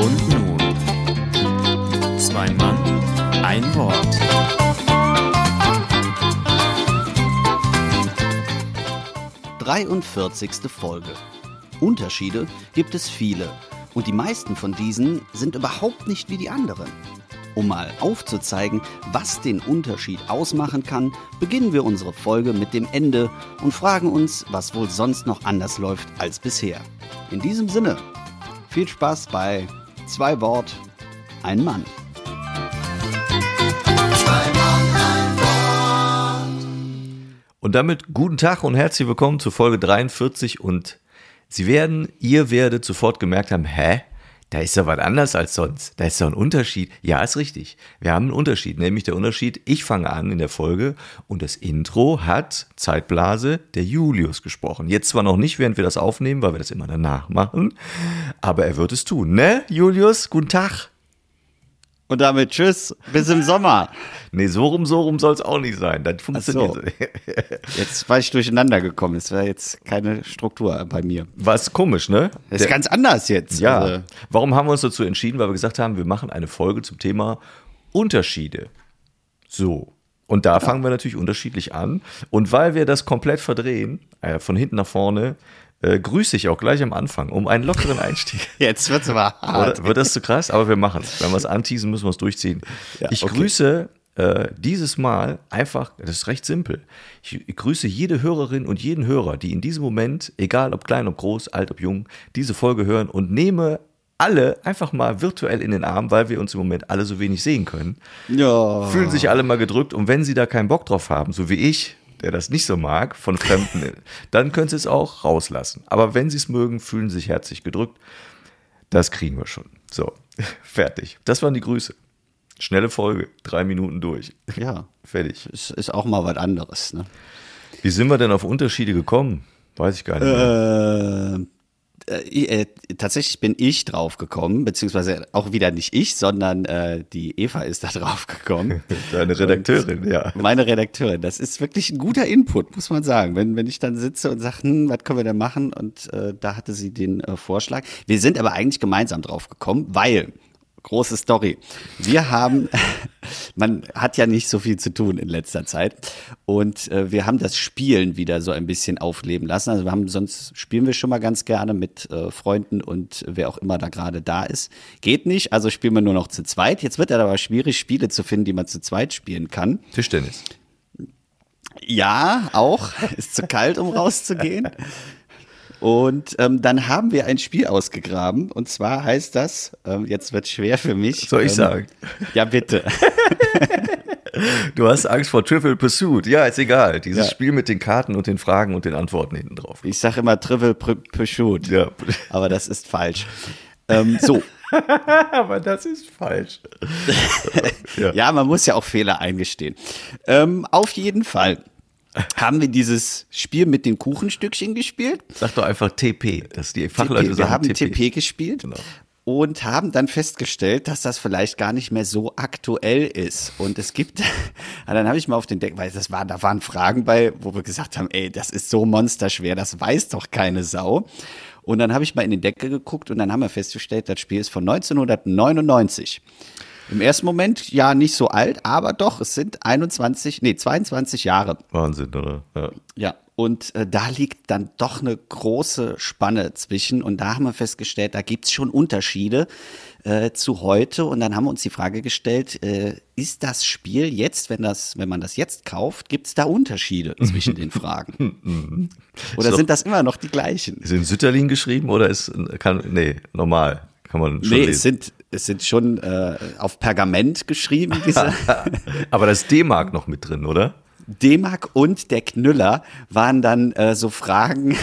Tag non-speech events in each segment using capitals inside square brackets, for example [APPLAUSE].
Und nun, zwei Mann, ein Wort. Dreiundvierzigste Folge. Unterschiede gibt es viele und die meisten von diesen sind überhaupt nicht wie die anderen. Um mal aufzuzeigen, was den Unterschied ausmachen kann, beginnen wir unsere Folge mit dem Ende und fragen uns, was wohl sonst noch anders läuft als bisher. In diesem Sinne, viel Spaß bei Zwei Wort, ein Mann. Und damit guten Tag und herzlich willkommen zu Folge 43 und Sie werden, ihr werdet sofort gemerkt haben, hä? Da ist ja was anders als sonst. Da ist ja ein Unterschied. Ja, ist richtig. Wir haben einen Unterschied, nämlich der Unterschied, ich fange an in der Folge und das Intro hat Zeitblase der Julius gesprochen. Jetzt zwar noch nicht, während wir das aufnehmen, weil wir das immer danach machen, aber er wird es tun, ne? Julius, guten Tag. Und damit tschüss, bis im Sommer. Nee, so rum, so rum soll es auch nicht sein. Das funktioniert. so. Jetzt war ich durcheinander gekommen. Es war jetzt keine Struktur bei mir. Was komisch, ne? Das ist ganz anders jetzt. Ja. Also, Warum haben wir uns dazu entschieden? Weil wir gesagt haben, wir machen eine Folge zum Thema Unterschiede. So. Und da fangen wir natürlich unterschiedlich an. Und weil wir das komplett verdrehen, äh, von hinten nach vorne, äh, grüße ich auch gleich am Anfang, um einen lockeren Einstieg. [LAUGHS] jetzt wird's aber hart. Oder, wird das zu krass? Aber wir machen es. Wenn wir es anteasen, müssen wir es durchziehen. Ja, ich okay. grüße äh, dieses Mal einfach, das ist recht simpel. Ich, ich grüße jede Hörerin und jeden Hörer, die in diesem Moment, egal ob klein, ob groß, alt, ob jung, diese Folge hören und nehme alle einfach mal virtuell in den Arm, weil wir uns im Moment alle so wenig sehen können. Ja. Fühlen sich alle mal gedrückt und wenn sie da keinen Bock drauf haben, so wie ich, der das nicht so mag, von Fremden, [LAUGHS] dann können sie es auch rauslassen. Aber wenn sie es mögen, fühlen sie sich herzlich gedrückt. Das kriegen wir schon. So, [LAUGHS] fertig. Das waren die Grüße. Schnelle Folge, drei Minuten durch. Ja. [LAUGHS] Fertig. Ist, ist auch mal was anderes. Ne? Wie sind wir denn auf Unterschiede gekommen? Weiß ich gar nicht. Mehr. Äh, äh, tatsächlich bin ich drauf gekommen, beziehungsweise auch wieder nicht ich, sondern äh, die Eva ist da [LAUGHS] drauf gekommen. Deine Redakteurin, ja. Meine Redakteurin. Das ist wirklich ein guter Input, muss man sagen. Wenn, wenn ich dann sitze und sage, hm, was können wir denn machen? Und äh, da hatte sie den äh, Vorschlag. Wir sind aber eigentlich gemeinsam drauf gekommen, weil Große Story. Wir haben, [LAUGHS] man hat ja nicht so viel zu tun in letzter Zeit und äh, wir haben das Spielen wieder so ein bisschen aufleben lassen. Also wir haben, sonst spielen wir schon mal ganz gerne mit äh, Freunden und wer auch immer da gerade da ist. Geht nicht, also spielen wir nur noch zu zweit. Jetzt wird es aber schwierig, Spiele zu finden, die man zu zweit spielen kann. Tischtennis. Ja, auch. [LAUGHS] Ist zu kalt, um rauszugehen. Und ähm, dann haben wir ein Spiel ausgegraben. Und zwar heißt das, ähm, jetzt wird schwer für mich. Soll ich ähm, sagen? Ja, bitte. [LAUGHS] Du hast Angst vor Trivial Pursuit. Ja, ist egal. Dieses Ja. Spiel mit den Karten und den Fragen und den Antworten hinten drauf. Ich sage immer Trivial Pursuit. Ja. Aber das ist falsch. Ähm, so, [LAUGHS] Aber das ist falsch. [LAUGHS] ja. man muss ja auch Fehler eingestehen. Ähm, auf jeden Fall haben wir dieses Spiel mit den Kuchenstückchen gespielt. Sag doch einfach TP, dass die Fachleute TP. sagen Wir haben TP. TP gespielt Genau. und haben dann festgestellt, dass das vielleicht gar nicht mehr so aktuell ist. Und es gibt, [LAUGHS] dann habe ich mal auf den Deck, weil das war, da waren Fragen bei, wo wir gesagt haben, ey, das ist so monsterschwer, das weiß doch keine Sau. Und dann habe ich mal in den Deckel geguckt und dann haben wir festgestellt, das Spiel ist von 1999. Im ersten Moment ja nicht so alt, aber doch, es sind 21, nee, 22 Jahre. Wahnsinn, oder? Ja. Ja, und äh, da liegt dann doch eine große Spanne zwischen. Und da haben wir festgestellt, da gibt's schon Unterschiede äh, zu heute. Und dann haben wir uns die Frage gestellt, äh, ist das Spiel jetzt, wenn, das, wenn man das jetzt kauft, gibt's da Unterschiede [LAUGHS] zwischen den Fragen? Oder Ist doch- sind das immer noch die gleichen? Ist in Sütterlin geschrieben oder ist, kann, nee, normal. Kann man schon Nee, es lesen. sind, es sind schon äh, auf Pergament geschrieben, diese [LAUGHS] Aber da ist D-Mark noch mit drin, oder? D-Mark und der Knüller waren dann äh, so Fragen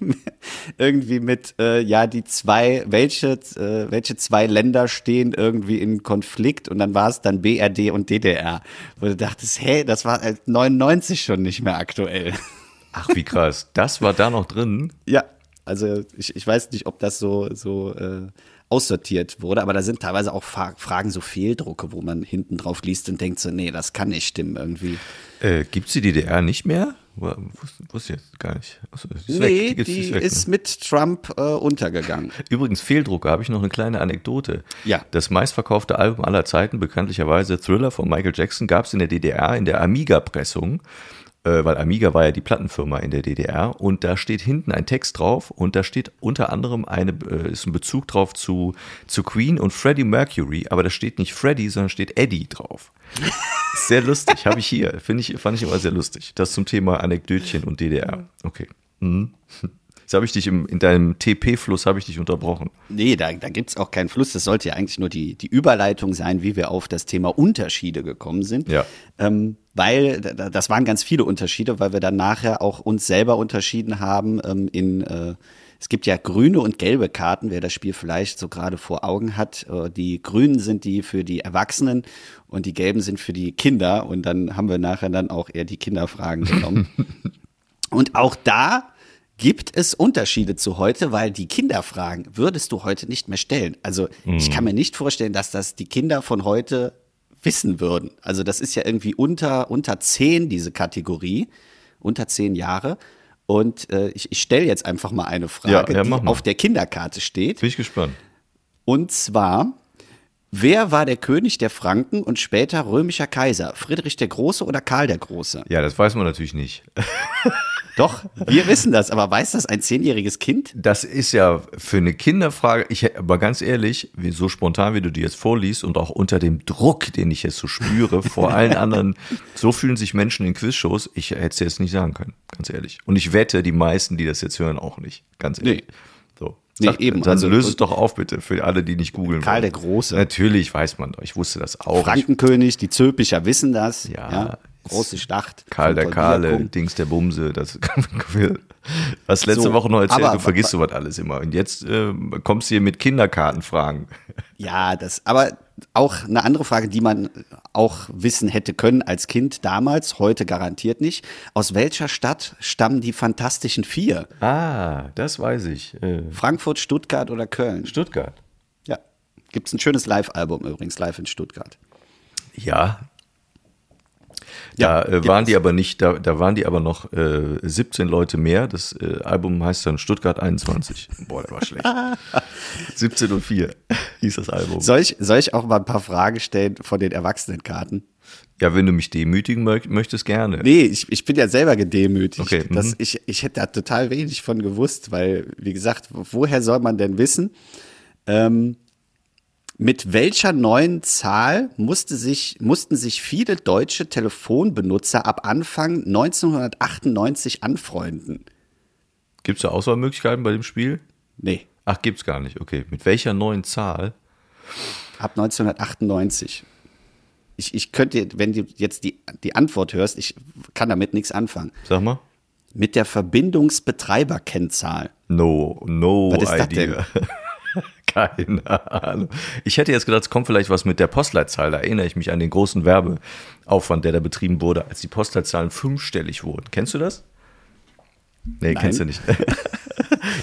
[LAUGHS] irgendwie mit, äh, ja, die zwei, welche, äh, welche zwei Länder stehen irgendwie in Konflikt und dann war es dann BRD und DDR. Wo du dachtest, hey, das war äh, 99 schon nicht mehr aktuell. [LAUGHS] Ach, wie krass. Das war da noch drin. Ja, also ich, ich weiß nicht, ob das so, so äh, aussortiert wurde, aber da sind teilweise auch Fra Fragen, so Fehldrucke, wo man hinten drauf liest und denkt so, nee, das kann nicht stimmen irgendwie. Äh, gibt's die DDR nicht mehr? Wusste, ich jetzt gar nicht. Achso, die nee, weg. die, gibt's- weg, ist ne? mit Trump äh, untergegangen. [LAUGHS] Übrigens, Fehldrucker, habe ich noch eine kleine Anekdote. Ja. Das meistverkaufte Album aller Zeiten, bekanntlicherweise Thriller von Michael Jackson, gab es in der DDR in der Amiga-Pressung, äh, weil Amiga war ja die Plattenfirma in der DDR und da steht hinten ein Text drauf und da steht unter anderem eine, äh, ist ein Bezug drauf zu, zu Queen und Freddie Mercury, aber da steht nicht Freddie, sondern steht Eddie drauf. [LAUGHS] Sehr lustig, habe ich hier. Finde ich, fand ich immer sehr lustig. Das zum Thema Anekdötchen und DDR. Okay. Mhm. Jetzt habe ich dich im, in deinem TP-Fluss habe ich dich unterbrochen. Nee, da, da gibt es auch keinen Fluss. Das sollte ja eigentlich nur die, die Überleitung sein, wie wir auf das Thema Unterschiede gekommen sind. Ja. Ähm, weil da- da- das waren ganz viele Unterschiede, weil wir dann nachher auch uns selber unterschieden haben ähm, in äh, es gibt ja grüne und gelbe Karten, wer das Spiel vielleicht so gerade vor Augen hat. Äh, Die grünen sind die für die Erwachsenen und die gelben sind für die Kinder. Und dann haben wir nachher dann auch eher die Kinderfragen genommen. [LAUGHS] Und auch da gibt es Unterschiede zu heute, weil die Kinderfragen würdest du heute nicht mehr stellen. Also ich kann mir nicht vorstellen, dass das die Kinder von heute wissen würden. Also das ist ja irgendwie unter, unter zehn, diese Kategorie, unter zehn Jahre. Und äh, ich, ich stelle jetzt einfach mal eine Frage, Ja, ja, die mal. auf der Kinderkarte steht. Bin ich gespannt. Und zwar, wer war der König der Franken und später römischer Kaiser? Friedrich der Große oder Karl der Große? Ja, das weiß man natürlich nicht. [LAUGHS] Doch, wir wissen das, aber weiß das ein zehnjähriges Kind? Das ist ja für eine Kinderfrage, ich, aber ganz ehrlich, so spontan, wie du die jetzt vorliest und auch unter dem Druck, den ich jetzt so spüre, vor allen anderen, so fühlen sich Menschen in Quizshows, ich hätte es jetzt nicht sagen können, ganz ehrlich. Und ich wette, die meisten, die das jetzt hören, auch nicht, ganz ehrlich. Nee. So. Nee, Sag, eben, Dann also- löse es doch auf, bitte, für alle, die nicht googeln Karl wollen. der Große. Natürlich weiß man doch, ich wusste das auch. Frankenkönig, die Zülpicher wissen das. Ja. Große Schlacht. Karl der Kahle. Dings der Bumse, das [LAUGHS] was letzte So, Woche noch erzählt, aber- du vergisst sowas alles immer. Und jetzt äh, kommst du hier mit Kinderkartenfragen. [LAUGHS] Ja, das, aber auch eine andere Frage, die man auch wissen hätte können als Kind damals, heute garantiert nicht. Aus welcher Stadt stammen die Fantastischen Vier? Ah, das weiß ich. Äh, Frankfurt, Stuttgart oder Köln? Stuttgart. Ja. Gibt es ein schönes Live-Album übrigens, live in Stuttgart. Ja. Ja, Da äh, waren die aber nicht, da, da waren die aber noch äh, 17 Leute mehr. Das äh, Album heißt dann Stuttgart 21. [LAUGHS] Boah, der war schlecht. [LAUGHS] 17 und 4 [LAUGHS] hieß das Album. Soll ich, soll ich auch mal ein paar Fragen stellen von den Erwachsenenkarten? Ja, wenn du mich demütigen möcht, möchtest, gerne. Nee, ich, ich bin ja selber gedemütigt. Okay, dass mhm. ich, ich hätte da total wenig von gewusst, weil, wie gesagt, woher soll man denn wissen? Ähm, mit welcher neuen Zahl musste sich, mussten sich viele deutsche Telefonbenutzer ab Anfang 1998 anfreunden? Gibt es da Auswahlmöglichkeiten bei dem Spiel? Nee, Ach, gibt's gar nicht. Okay. Mit welcher neuen Zahl? ab 1998. Ich, ich könnte, wenn du jetzt die, die Antwort hörst, ich kann damit nichts anfangen. Sag mal. Mit der Verbindungsbetreiberkennzahl. No, no Was ist das idea. [LAUGHS] Keine Ahnung. Ich hätte jetzt gedacht, es kommt vielleicht was mit der Postleitzahl. Da erinnere ich mich an den großen Werbeaufwand, der da betrieben wurde, als die Postleitzahlen fünfstellig wurden. Kennst du das? Nee, Nein. kennst du nicht. [LAUGHS]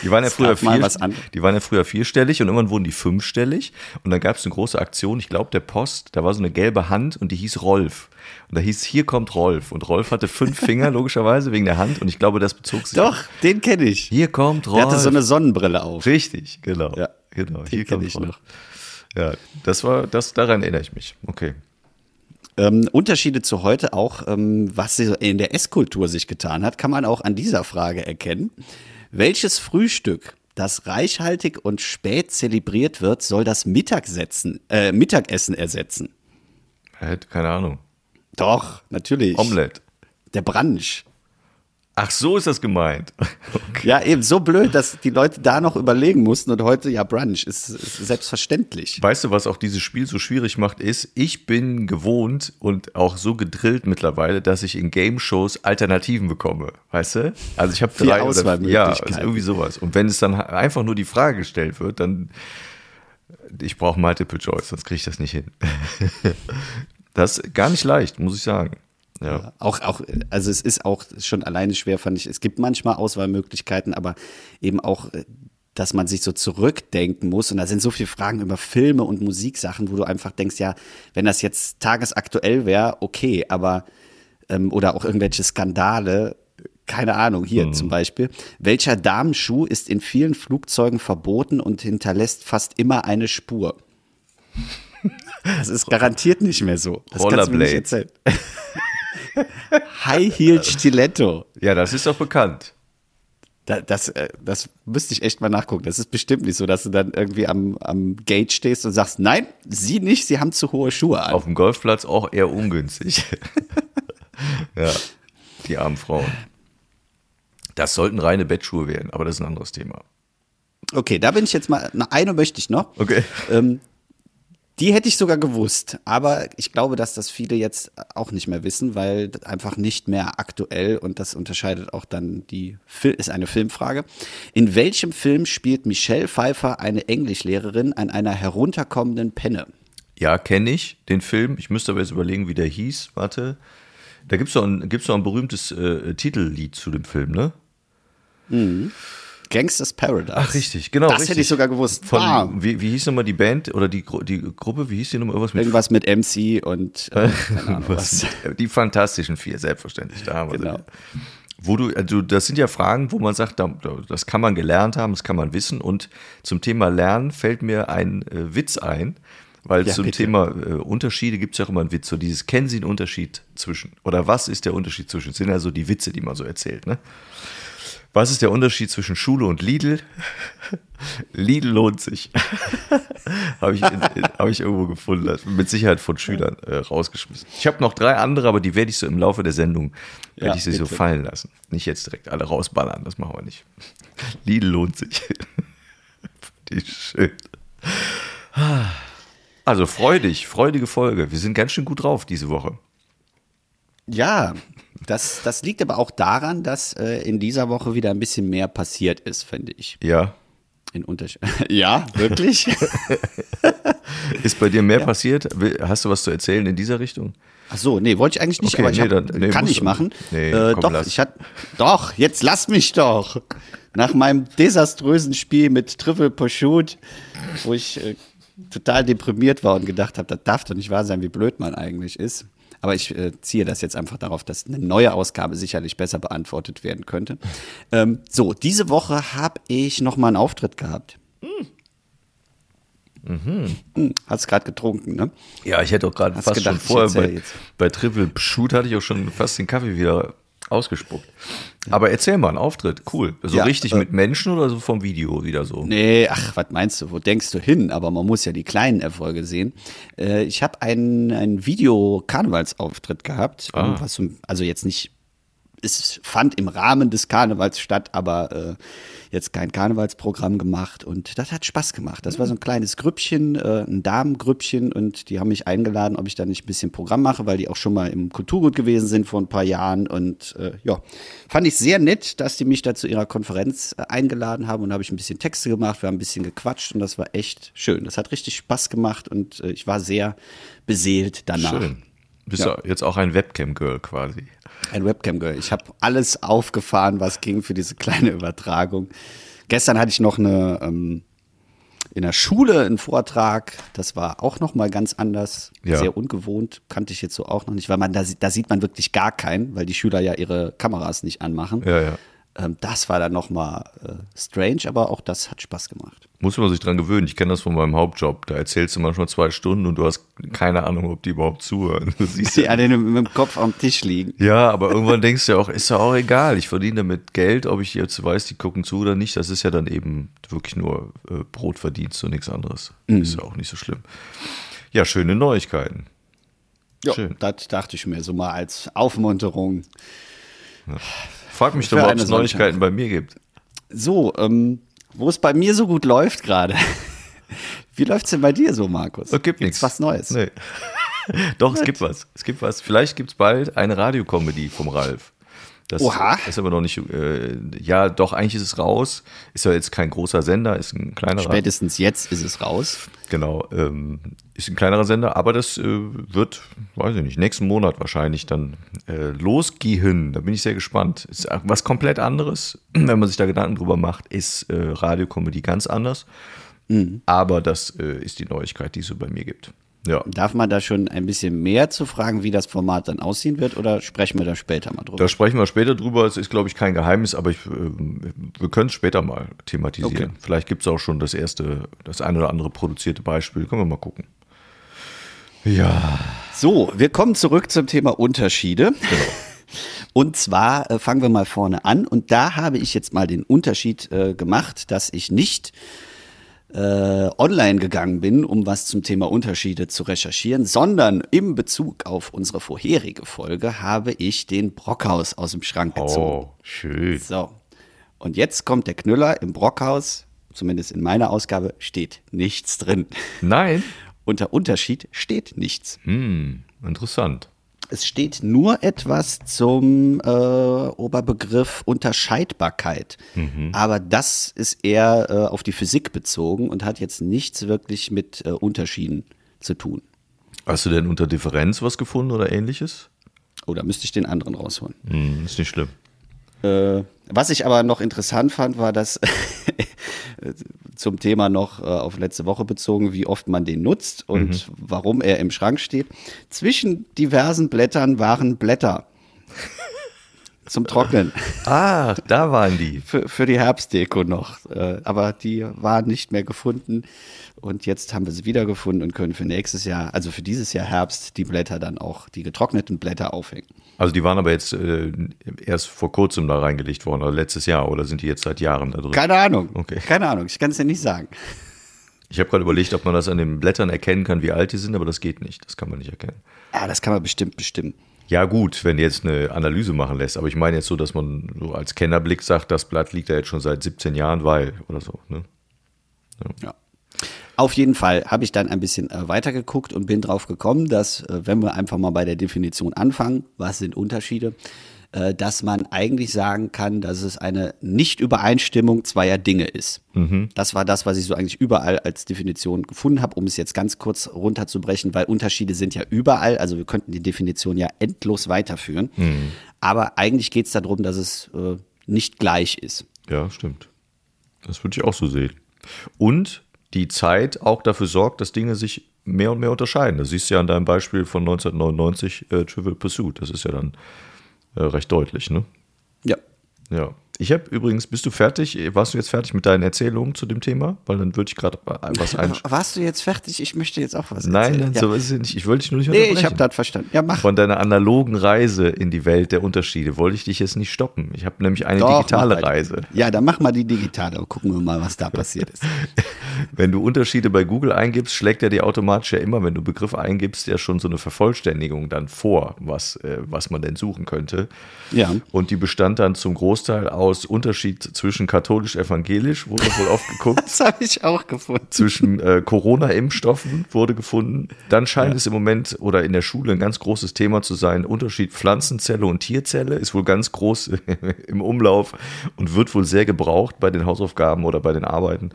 Die waren, ja früher vier, die waren ja früher vierstellig und irgendwann wurden die fünfstellig. Und dann gab es eine große Aktion, ich glaube, der Post, da war so eine gelbe Hand und die hieß Rolf. Und da hieß, hier kommt Rolf. Und Rolf hatte fünf Finger, [LAUGHS] logischerweise, wegen der Hand. Und ich glaube, das bezog sich. Doch, den kenne ich. Hier kommt Rolf. Der hatte so eine Sonnenbrille auf. Richtig, genau. Ja, genau. den Hier kenn kommt ich noch. Ja, das war, das, daran erinnere ich mich. Okay. Ähm, Unterschiede zu heute auch, ähm, was in der Esskultur sich getan hat, kann man auch an dieser Frage erkennen. Welches Frühstück, das reichhaltig und spät zelebriert wird, soll das Mittagsetzen, äh, Mittagessen ersetzen? Hätte keine Ahnung. Doch, natürlich. Omelette. Der Brunch. Ach, so ist das gemeint. [LAUGHS] Okay. Ja, eben so blöd, dass die Leute da noch überlegen mussten und heute ja Brunch ist, ist selbstverständlich. Weißt du, was auch dieses Spiel so schwierig macht, ist, ich bin gewohnt und auch so gedrillt mittlerweile, dass ich in Game-Shows Alternativen bekomme. Weißt du? Also ich habe drei oder ja, also irgendwie sowas. Und wenn es dann einfach nur die Frage gestellt wird, dann ich brauche Multiple Choice, sonst kriege ich das nicht hin. [LAUGHS] Das ist gar nicht leicht, muss ich sagen. Ja. Auch, auch, also es ist auch schon alleine schwer, fand ich. Es gibt manchmal Auswahlmöglichkeiten, aber eben auch, äh, dass man sich so zurückdenken muss. Und da sind so viele Fragen über Filme und Musiksachen, wo du einfach denkst, ja, wenn das jetzt tagesaktuell wäre, okay, aber ähm, oder auch irgendwelche Skandale, keine Ahnung, hier zum Beispiel. Welcher Damenschuh ist in vielen Flugzeugen verboten und hinterlässt fast immer eine Spur? [LAUGHS] Das ist garantiert nicht mehr so. Das kannst du mir nicht erzählen. High Heel Stiletto. Ja, das ist doch bekannt. Da, das, äh, das müsste ich echt mal nachgucken. Das ist bestimmt nicht so, dass du dann irgendwie am, am Gate stehst und sagst, nein, sie nicht, sie haben zu hohe Schuhe an. Auf dem Golfplatz auch eher ungünstig. [LAUGHS] ja, die armen Frauen. Das sollten reine Bettschuhe werden, aber das ist ein anderes Thema. Okay, da bin ich jetzt mal, eine möchte ich noch. Okay. Ähm, die hätte ich sogar gewusst, aber ich glaube, dass das viele jetzt auch nicht mehr wissen, weil das einfach nicht mehr aktuell und das unterscheidet auch dann die, ist eine Filmfrage. In welchem Film spielt Michelle Pfeiffer eine Englischlehrerin an einer herunterkommenden Penne? Ja, kenne ich den Film. Ich müsste aber jetzt überlegen, wie der hieß. Warte. Da gibt es doch, ein- gibt's doch ein berühmtes äh, Titellied zu dem Film, ne? Gangsters Paradise. Ach, richtig, genau. Das richtig. hätte ich sogar gewusst. Von, Bam. wie, wie hieß nochmal die Band oder die, die Gruppe? Wie hieß die nochmal? Irgendwas mit Irgendwas mit MC und [LAUGHS] äh, Ahnung was. Die Fantastischen Vier, selbstverständlich. Da haben wir Genau. sie. Wo du, also das sind ja Fragen, wo man sagt, da- das kann man gelernt haben, das kann man wissen. Und zum Thema Lernen fällt mir ein äh, Witz ein, weil Ja, zum bitte. Thema äh, Unterschiede gibt es ja auch immer einen Witz. So dieses, kennen Sie den Unterschied zwischen, oder was ist der Unterschied zwischen, das sind ja so die Witze, die man so erzählt, ne? Was ist der Unterschied zwischen Schule und Lidl? Lidl lohnt sich. [LAUGHS] Habe ich, in- in- hab ich irgendwo gefunden. Mit Sicherheit von Schülern äh, rausgeschmissen. Ich habe noch drei andere, aber die werde ich so im Laufe der Sendung werde Ja, ich sie so fallen lassen. Nicht jetzt direkt alle rausballern, das machen wir nicht. [LAUGHS] Lidl lohnt sich. [LAUGHS] die schön. Also freudig, freudige Folge. Wir sind ganz schön gut drauf diese Woche. Ja, das, das liegt aber auch daran, dass äh, in dieser Woche wieder ein bisschen mehr passiert ist, finde ich. Ja. In Unterschied. [LAUGHS] ja, wirklich? [LAUGHS] Ist bei dir mehr passiert? Will- Hast du was zu erzählen in dieser Richtung? Ach so, nee, wollte ich eigentlich nicht, Okay, aber ich nee, hab, dann- nee, kann ich machen. nee, äh, komm, doch, lass. ich hatte, doch, jetzt lass mich doch. Nach meinem desaströsen Spiel mit Triple Pursuit, wo ich äh, total deprimiert war und gedacht habe, das darf doch nicht wahr sein, wie blöd man eigentlich ist. Aber ich äh, ziehe das jetzt einfach darauf, dass eine neue Ausgabe sicherlich besser beantwortet werden könnte. Ähm, so, diese Woche habe ich noch mal einen Auftritt gehabt. Mhm. Hast gerade getrunken, ne? Ja, ich hätte auch gerade fast gedacht, schon vorher bei, bei Triple Shoot hatte ich auch schon fast den Kaffee wieder ausgespuckt. Aber erzähl mal, ein Auftritt, cool. So Ja, richtig äh, mit Menschen oder so vom Video wieder so? Nee, ach, was meinst du? Wo denkst du hin? Aber man muss ja die kleinen Erfolge sehen. Äh, ich habe einen, einen Video-Karnevalsauftritt gehabt, Ah. also jetzt nicht, es fand im Rahmen des Karnevals statt, aber äh, jetzt kein Karnevalsprogramm gemacht und das hat Spaß gemacht. Das war so ein kleines Grüppchen, äh, ein Damengrüppchen und die haben mich eingeladen, ob ich da nicht ein bisschen Programm mache, weil die auch schon mal im Kulturgut gewesen sind vor ein paar Jahren und äh, ja, fand ich sehr nett, dass die mich da zu ihrer Konferenz äh, eingeladen haben und habe ich ein bisschen Texte gemacht, wir haben ein bisschen gequatscht und das war echt schön. Das hat richtig Spaß gemacht und äh, ich war sehr beseelt danach. Schön. Bist Ja. du jetzt auch ein Webcam-Girl quasi. Ein Webcam-Girl. Ich habe alles aufgefahren, was ging für diese kleine Übertragung. Gestern hatte ich noch eine ähm, in der Schule einen Vortrag. Das war auch noch mal ganz anders, Ja. sehr ungewohnt. Kannte ich jetzt so auch noch nicht, weil man da, sieht- da sieht man wirklich gar keinen, weil die Schüler ja ihre Kameras nicht anmachen. Ja, ja. Ähm, das war dann noch mal äh, strange, aber auch das hat Spaß gemacht. Muss man sich dran gewöhnen. Ich kenne das von meinem Hauptjob. Da erzählst du manchmal zwei Stunden und du hast keine Ahnung, ob die überhaupt zuhören. Du siehst Die ja, alle mit dem Kopf am Tisch liegen. ja, aber irgendwann denkst du ja auch, ist ja auch egal. Ich verdiene damit Geld, ob ich jetzt weiß, die gucken zu oder nicht. Das ist ja dann eben wirklich nur äh, Brotverdienst und nichts anderes. Ist ja auch nicht so schlimm. Ja, schöne Neuigkeiten. Ja, Schön. das dachte ich mir so mal als Aufmunterung. Frag mich doch mal, ob es Neuigkeiten bei mir gibt. So, ähm, wo es bei mir so gut läuft gerade. [LAUGHS] Wie läuft's denn bei dir so, Markus? Es gibt nichts. was Neues? Nee. [LAUGHS] Doch, es gibt was. Es gibt was. Vielleicht gibt es bald eine Radiocomedy vom Ralf. Das Oha. ist aber noch nicht. Äh, ja, doch, eigentlich ist es raus. Ist ja jetzt kein großer Sender, ist ein kleinerer. Spätestens jetzt ist es raus. Genau, ähm, ist ein kleinerer Sender, aber das äh, wird, weiß ich nicht, nächsten Monat wahrscheinlich dann äh, losgehen. Da bin ich sehr gespannt. Ist was komplett anderes, [CLEARS THROAT] wenn man sich da Gedanken drüber macht, ist äh, Radiocomedy ganz anders. Aber das äh, ist die Neuigkeit, die es so bei mir gibt. Ja. Darf man da schon ein bisschen mehr zu fragen, wie das Format dann aussehen wird, oder sprechen wir da später mal drüber? Da sprechen wir später drüber. Es ist, glaube ich, kein Geheimnis, aber ich, äh, wir können es später mal thematisieren. Okay. Vielleicht gibt es auch schon das erste, das ein oder andere produzierte Beispiel. Können wir mal gucken. Ja. So, wir kommen zurück zum Thema Unterschiede. [LAUGHS] Und zwar äh, fangen wir mal vorne an. Und da habe ich jetzt mal den Unterschied äh, gemacht, dass ich nicht äh, online gegangen bin, um was zum Thema Unterschiede zu recherchieren, sondern im Bezug auf unsere vorherige Folge habe ich den Brockhaus aus dem Schrank gezogen. Oh, schön. So, und jetzt kommt der Knüller im Brockhaus, zumindest in meiner Ausgabe, steht nichts drin. Nein. [LAUGHS] Unter Unterschied steht nichts. Hm, interessant. Es steht nur etwas zum äh, Oberbegriff Unterscheidbarkeit. Aber das ist eher äh, auf die Physik bezogen und hat jetzt nichts wirklich mit äh, Unterschieden zu tun. Hast du denn unter Differenz was gefunden oder ähnliches? Oder müsste ich den anderen rausholen? Hm, ist nicht schlimm. Äh, was ich aber noch interessant fand, war, dass [LAUGHS] zum Thema noch äh, auf letzte Woche bezogen, wie oft man den nutzt und warum er im Schrank steht. Zwischen diversen Blättern waren Blätter zum Trocknen [LAUGHS] Ah, da waren die. für, für die Herbstdeko noch. Äh, aber die waren nicht mehr gefunden und jetzt haben wir sie wiedergefunden und können für nächstes Jahr, also für dieses Jahr Herbst, die Blätter dann auch, die getrockneten Blätter aufhängen. Also die waren aber jetzt äh, erst vor kurzem da reingelegt worden, oder letztes Jahr, oder sind die jetzt seit Jahren da drin? Keine Ahnung. Okay. Keine Ahnung. Ich kann es ja nicht sagen. Ich habe gerade überlegt, ob man das an den Blättern erkennen kann, wie alt die sind, aber das geht nicht. Das kann man nicht erkennen. Ja, das kann man bestimmt bestimmen. Ja, gut, wenn du jetzt eine Analyse machen lässt, aber ich meine jetzt so, dass man so als Kennerblick sagt, das Blatt liegt da jetzt schon seit 17 Jahren, weil oder so. Ne? Ja. Auf jeden Fall habe ich dann ein bisschen äh, weitergeguckt und bin drauf gekommen, dass, äh, wenn wir einfach mal bei der Definition anfangen, was sind Unterschiede, dass man eigentlich sagen kann, dass es eine Nicht-Übereinstimmung zweier Dinge ist. Das war das, was ich so eigentlich überall als Definition gefunden habe, um es jetzt ganz kurz runterzubrechen, weil Unterschiede sind ja überall, also wir könnten die Definition ja endlos weiterführen. Aber eigentlich geht es darum, dass es äh, nicht gleich ist. Ja, stimmt. Das würde ich auch so sehen. Und die Zeit auch dafür sorgt, dass Dinge sich mehr und mehr unterscheiden. Das siehst du ja an deinem Beispiel von 1999 äh, Trivial Pursuit. Das ist ja dann äh, recht deutlich, ne? Ja. Ja. Ich habe übrigens, bist du fertig? Warst du jetzt fertig mit deinen Erzählungen zu dem Thema? Weil dann würde ich gerade was ein. Warst du jetzt fertig? Ich möchte jetzt auch was Nein, erzählen. nein, ja. so ist es nicht. Ich wollte dich nur nicht Nee, ich habe das verstanden. Ja, mach. Von deiner analogen Reise in die Welt der Unterschiede wollte ich dich jetzt nicht stoppen. Ich habe nämlich eine Doch, digitale. Reise. Ja, dann mach mal die digitale und gucken wir mal, was da passiert ist. [LAUGHS] Wenn du Unterschiede bei Google eingibst, schlägt er dir automatisch ja immer, wenn du Begriff eingibst, ja schon so eine Vervollständigung dann vor, was, äh, was man denn suchen könnte. Ja. Und die bestand dann zum Großteil aus Unterschied zwischen katholisch-evangelisch, wurde wohl oft geguckt. [LAUGHS] Das habe ich auch gefunden. zwischen äh, Corona-Impfstoffen wurde gefunden. Dann scheint es im Moment oder in der Schule ein ganz großes Thema zu sein. Unterschied Pflanzenzelle und Tierzelle ist wohl ganz groß [LAUGHS] im Umlauf und wird wohl sehr gebraucht bei den Hausaufgaben oder bei den Arbeiten.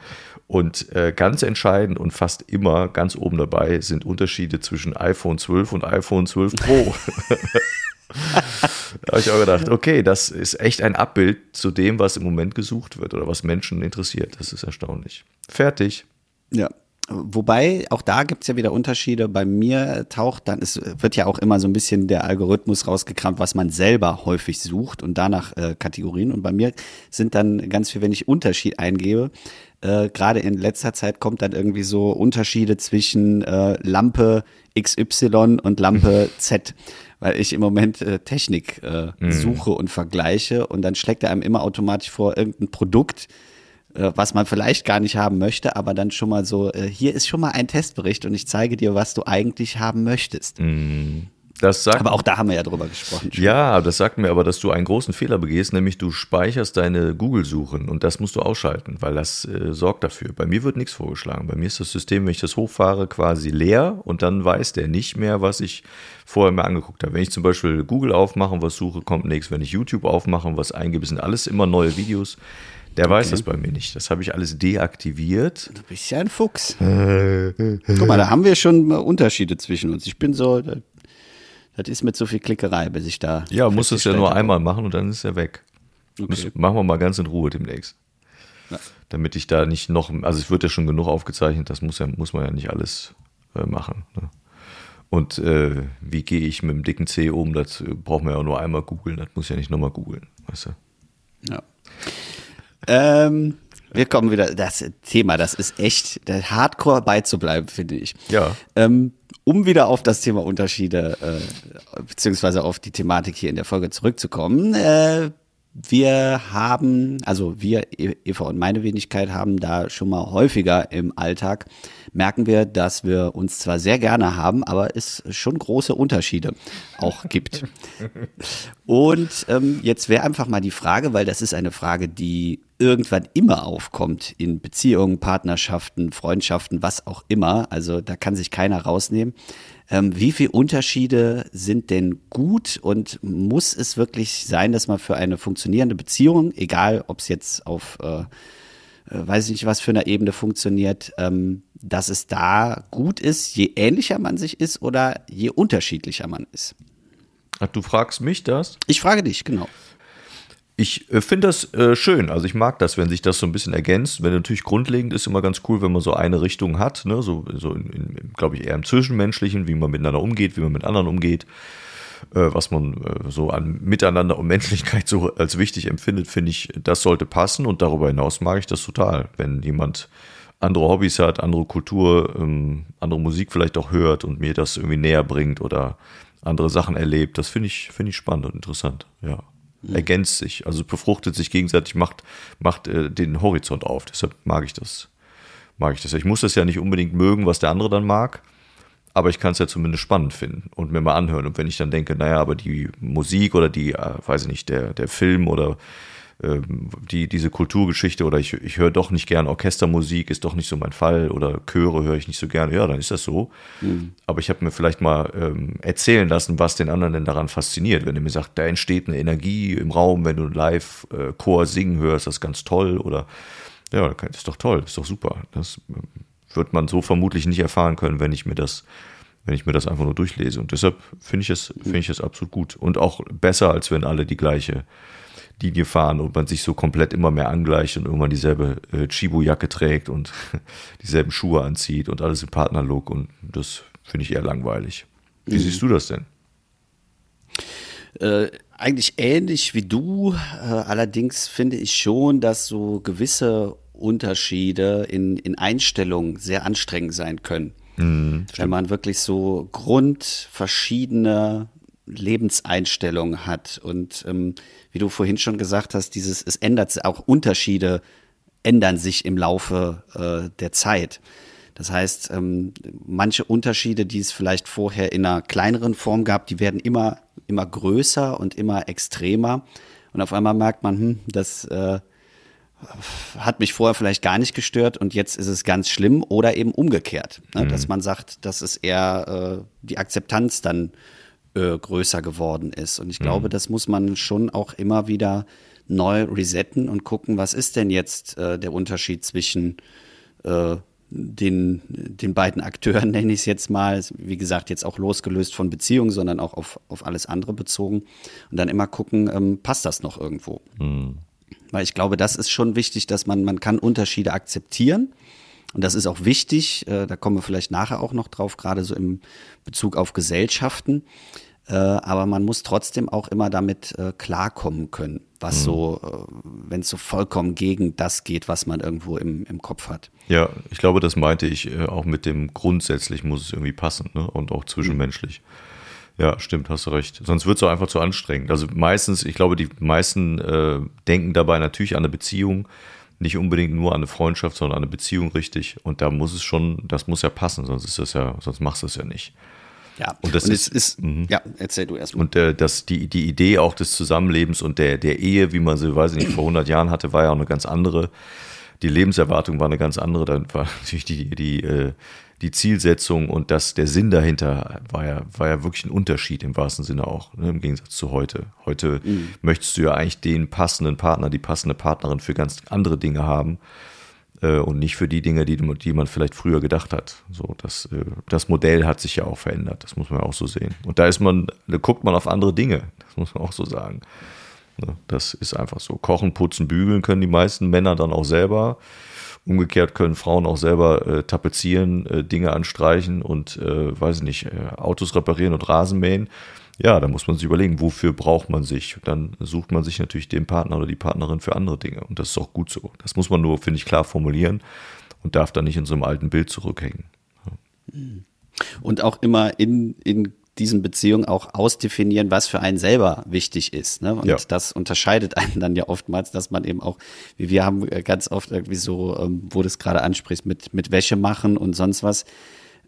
Und äh, ganz entscheidend und fast immer ganz oben dabei sind Unterschiede zwischen iPhone 12 und iPhone 12 Pro. [LAUGHS] Habe ich auch gedacht, okay, das ist echt ein Abbild zu dem, was im Moment gesucht wird oder was Menschen interessiert. Das ist erstaunlich. Fertig. Ja. Wobei, auch da gibt's ja wieder Unterschiede. Bei mir taucht dann, es wird ja auch immer so ein bisschen der Algorithmus rausgekramt, was man selber häufig sucht und danach äh, Kategorien. Und bei mir sind dann ganz viel, wenn ich Unterschied eingebe, äh, gerade in letzter Zeit kommt dann irgendwie so Unterschiede zwischen äh, Lampe XY und Lampe [LAUGHS] Z. Weil ich im Moment äh, Technik äh, suche und vergleiche und dann schlägt er einem immer automatisch vor irgendein Produkt, äh, was man vielleicht gar nicht haben möchte, aber dann schon mal so, äh, hier ist schon mal ein Testbericht und ich zeige dir, was du eigentlich haben möchtest. Das sagt Aber auch da haben wir ja drüber gesprochen. schon. Ja, das sagt mir aber, dass du einen großen Fehler begehst, nämlich du speicherst deine Google-Suchen und das musst du ausschalten, weil das äh, sorgt dafür. Bei mir wird nichts vorgeschlagen. Bei mir ist das System, wenn ich das hochfahre, quasi leer und dann weiß der nicht mehr, was ich vorher mir angeguckt habe. Wenn ich zum Beispiel Google aufmache und was suche, kommt nichts. Wenn ich YouTube aufmache und was eingebe, sind alles immer neue Videos. Der weiß das bei mir nicht. Das habe ich alles deaktiviert. Du bist ja ein Fuchs. [LAUGHS] Guck mal, da haben wir schon Unterschiede zwischen uns. Ich bin so, das, ist mit so viel Klickerei, bis ich da. Ja, muss das ja nur habe. einmal machen und dann ist er weg. Müssen- Machen wir mal ganz in Ruhe demnächst. Ja. Damit ich da nicht noch, also es wird ja schon genug aufgezeichnet, das muss, ja, muss man ja nicht alles äh, machen. Ne? Und äh, wie gehe ich mit dem dicken C um? Das braucht man ja nur einmal googeln, das muss ja nicht nochmal googeln, weißt du? Ja. Ähm, wir kommen wieder, das Thema, das ist echt hardcore beizubleiben, finde ich. Ja. Ähm, um wieder auf das Thema Unterschiede, äh, beziehungsweise auf die Thematik hier in der Folge zurückzukommen. Äh, wir haben, also wir, Eva und meine Wenigkeit, haben da schon mal häufiger im Alltag, merken wir, dass wir uns zwar sehr gerne haben, aber es schon große Unterschiede auch gibt. [LAUGHS] Und ähm, jetzt wäre einfach mal die Frage, weil das ist eine Frage, die irgendwann immer aufkommt in Beziehungen, Partnerschaften, Freundschaften, was auch immer. Also da kann sich keiner rausnehmen. Ähm, wie viele Unterschiede sind denn gut und muss es wirklich sein, dass man für eine funktionierende Beziehung, egal ob es jetzt auf, äh, äh, weiß ich nicht, was für einer Ebene funktioniert, ähm, dass es da gut ist, je ähnlicher man sich ist oder je unterschiedlicher man ist? Ach, du fragst mich das? Ich frage dich, genau. Ich äh, finde das äh, schön. Also ich mag das, wenn sich das so ein bisschen ergänzt. Wenn natürlich grundlegend ist immer ganz cool, wenn man so eine Richtung hat, ne? so, so glaube ich, eher im Zwischenmenschlichen, wie man miteinander umgeht, wie man mit anderen umgeht, äh, was man äh, so an Miteinander und Menschlichkeit so als wichtig empfindet, finde ich, das sollte passen. Und darüber hinaus mag ich das total, wenn jemand andere Hobbys hat, andere Kultur, ähm, andere Musik vielleicht auch hört und mir das irgendwie näher bringt oder andere Sachen erlebt. Das finde ich, finde ich spannend und interessant, ja mhm. ergänzt sich, also befruchtet sich gegenseitig, macht, macht äh, den Horizont auf. Deshalb mag ich das. Mag ich das. Ich muss das ja nicht unbedingt mögen, was der andere dann mag, aber ich kann es ja zumindest spannend finden und mir mal anhören. Und wenn ich dann denke, naja, aber die Musik oder die, äh, weiß ich nicht, der, der Film oder die, diese Kulturgeschichte oder ich, ich höre doch nicht gern Orchestermusik, ist doch nicht so mein Fall oder Chöre höre ich nicht so gerne, ja, dann ist das so. Mhm. Aber ich habe mir vielleicht mal ähm, erzählen lassen, was den anderen denn daran fasziniert. Wenn er mir sagt, da entsteht eine Energie im Raum, wenn du live äh, Chor singen hörst, das ist ganz toll oder ja, das ist doch toll, das ist doch super. Das ähm, wird man so vermutlich nicht erfahren können, wenn ich mir das wenn ich mir das einfach nur durchlese. Und deshalb finde ich es, finde ich es absolut gut. Und auch besser, als wenn alle die gleiche Linie fahren und man sich so komplett immer mehr angleicht und irgendwann dieselbe äh, Chibo-Jacke trägt und [LAUGHS] dieselben Schuhe anzieht und alles im Partnerlook und das finde ich eher langweilig. Wie mhm. siehst du das denn? Äh, eigentlich ähnlich wie du, äh, allerdings finde ich schon, dass so gewisse Unterschiede in, in Einstellungen sehr anstrengend sein können. Mhm, Wenn man wirklich so grundverschiedene Lebenseinstellung hat. Und ähm, wie du vorhin schon gesagt hast, dieses, es ändert auch Unterschiede ändern sich im Laufe äh, der Zeit. Das heißt, ähm, manche Unterschiede, die es vielleicht vorher in einer kleineren Form gab, die werden immer, immer größer und immer extremer. Und auf einmal merkt man, hm, das äh, hat mich vorher vielleicht gar nicht gestört und jetzt ist es ganz schlimm oder eben umgekehrt, ne? mhm. dass man sagt, das ist eher äh, die Akzeptanz dann äh, größer geworden ist. Und ich mhm. glaube, das muss man schon auch immer wieder neu resetten und gucken, was ist denn jetzt äh, der Unterschied zwischen äh, den, den beiden Akteuren, [LAUGHS] nenne ich es jetzt mal, wie gesagt, jetzt auch losgelöst von Beziehungen, sondern auch auf, auf alles andere bezogen. Und dann immer gucken, ähm, passt das noch irgendwo? Mhm. Weil ich glaube, das ist schon wichtig, dass man, man kann Unterschiede akzeptieren. Und das ist auch wichtig, äh, da kommen wir vielleicht nachher auch noch drauf, gerade so im Bezug auf Gesellschaften. Äh, aber man muss trotzdem auch immer damit äh, klarkommen können, was mhm. so, äh, wenn es so vollkommen gegen das geht, was man irgendwo im, im Kopf hat. Ja, ich glaube, das meinte ich äh, auch mit dem grundsätzlich muss es irgendwie passen ne? und auch zwischenmenschlich. Mhm. Ja, stimmt, hast du recht. Sonst wird es auch einfach zu anstrengend. Also meistens, ich glaube, die meisten äh, denken dabei natürlich an eine Beziehung, nicht unbedingt nur an eine Freundschaft, sondern an eine Beziehung richtig. Und da muss es schon, das muss ja passen, sonst ist das ja, sonst machst du es ja nicht. Ja, und das und ist, ist mhm. ja, erzähl du erstmal. Und äh, das, die, die Idee auch des Zusammenlebens und der, der Ehe, wie man sie, weiß ich nicht, vor 100 Jahren hatte, war ja auch eine ganz andere. Die Lebenserwartung war eine ganz andere. Dann war [LAUGHS] natürlich die, die, äh, die Zielsetzung und das, der Sinn dahinter war ja, war ja wirklich ein Unterschied im wahrsten Sinne auch, ne, im Gegensatz zu heute. Heute mhm. möchtest du ja eigentlich den passenden Partner, die passende Partnerin für ganz andere Dinge haben äh, und nicht für die Dinge, die, die man vielleicht früher gedacht hat. So, das, äh, das Modell hat sich ja auch verändert, das muss man auch so sehen. Und da ist man, da guckt man auf andere Dinge, das muss man auch so sagen. Ne, das ist einfach so. Kochen, putzen, bügeln können die meisten Männer dann auch selber. Umgekehrt können Frauen auch selber äh, tapezieren, äh, Dinge anstreichen und, äh, weiß ich nicht, äh, Autos reparieren und Rasen mähen. Ja, da muss man sich überlegen, wofür braucht man sich? Dann sucht man sich natürlich den Partner oder die Partnerin für andere Dinge. Und das ist auch gut so. Das muss man nur, finde ich, klar formulieren und darf dann nicht in so einem alten Bild zurückhängen. Und auch immer in, in diesen Beziehungen auch ausdefinieren, was für einen selber wichtig ist. Ne? Und Ja. das unterscheidet einen dann ja oftmals, dass man eben auch, wie wir haben äh, ganz oft irgendwie so, ähm, wo du es gerade ansprichst, mit, mit Wäsche machen und sonst was.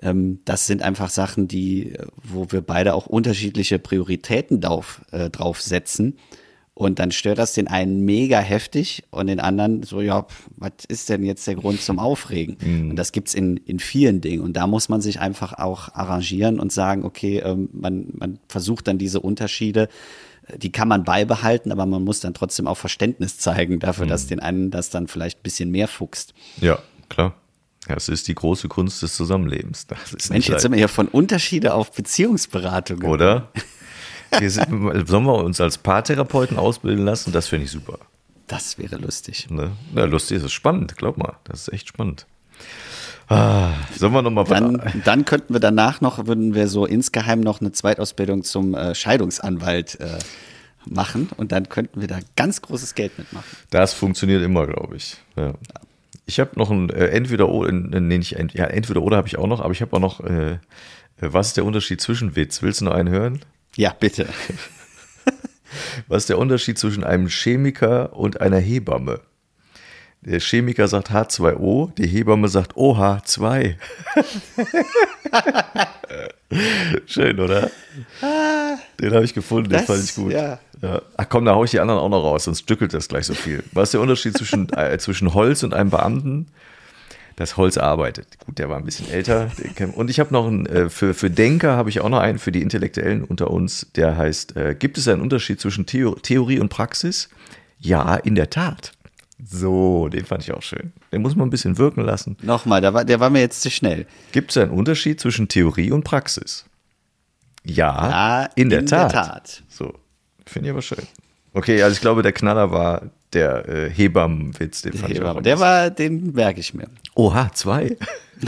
Ähm, das sind einfach Sachen, die, äh, wo wir beide auch unterschiedliche Prioritäten drauf, äh, drauf setzen. Und dann stört das den einen mega heftig und den anderen so, ja, was ist denn jetzt der Grund zum Aufregen? Und das gibt's in, in vielen Dingen. Und da muss man sich einfach auch arrangieren und sagen, okay, ähm, man, man versucht dann diese Unterschiede, äh, die kann man beibehalten, aber man muss dann trotzdem auch Verständnis zeigen dafür, dass den einen das dann vielleicht ein bisschen mehr fuchst. Ja, klar. Ja, es ist die große Kunst des Zusammenlebens. Das ist Mensch, jetzt sind wir hier von Unterschiede auf Beziehungsberatung. oder? Wir sind, sollen wir uns als Paartherapeuten ausbilden lassen? Das finde ich super. Das wäre lustig. Ne? Ja, lustig, ist spannend, glaub mal. Das ist echt spannend. Ah, sollen wir nochmal Dann, dann könnten wir danach noch, würden wir so insgeheim noch eine Zweitausbildung zum äh, Scheidungsanwalt äh, machen und dann könnten wir da ganz großes Geld mitmachen. Das funktioniert immer, glaube ich. Ja. Ich habe noch ein äh, entweder oder, nee, nicht ja, entweder oder habe ich auch noch, aber ich habe auch noch, äh, äh, was ist der Unterschied zwischen Witz? Willst du noch einen hören? Ja, bitte. [LAUGHS] Was ist der Unterschied zwischen einem Chemiker und einer Hebamme? Der Chemiker sagt H2O, die Hebamme sagt OH2. [LAUGHS] Schön, oder? Den habe ich gefunden, den Das, fand ich gut. ja. Ja. Ach komm, da hau ich die anderen auch noch raus, sonst stückelt das gleich so viel. Was ist der Unterschied zwischen, [LAUGHS] äh, zwischen Holz und einem Beamten? Das Holz arbeitet. Gut, der war ein bisschen älter. Und ich habe noch einen, äh, für, für Denker habe ich auch noch einen, für die Intellektuellen unter uns, der heißt, äh, gibt es einen Unterschied zwischen Theo Theorie und Praxis? Ja, in der Tat. So, den fand ich auch schön. Den muss man ein bisschen wirken lassen. Nochmal, da war, der war mir jetzt zu schnell. Gibt es einen Unterschied zwischen Theorie und Praxis? Ja, Ja, in, der, in der Tat. Tat. So, finde ich aber schön. Okay, also ich glaube, der Knaller war der äh, Hebammenwitz, den fand ich auch. Der war, den merke ich mir. Oha, zwei. [LAUGHS]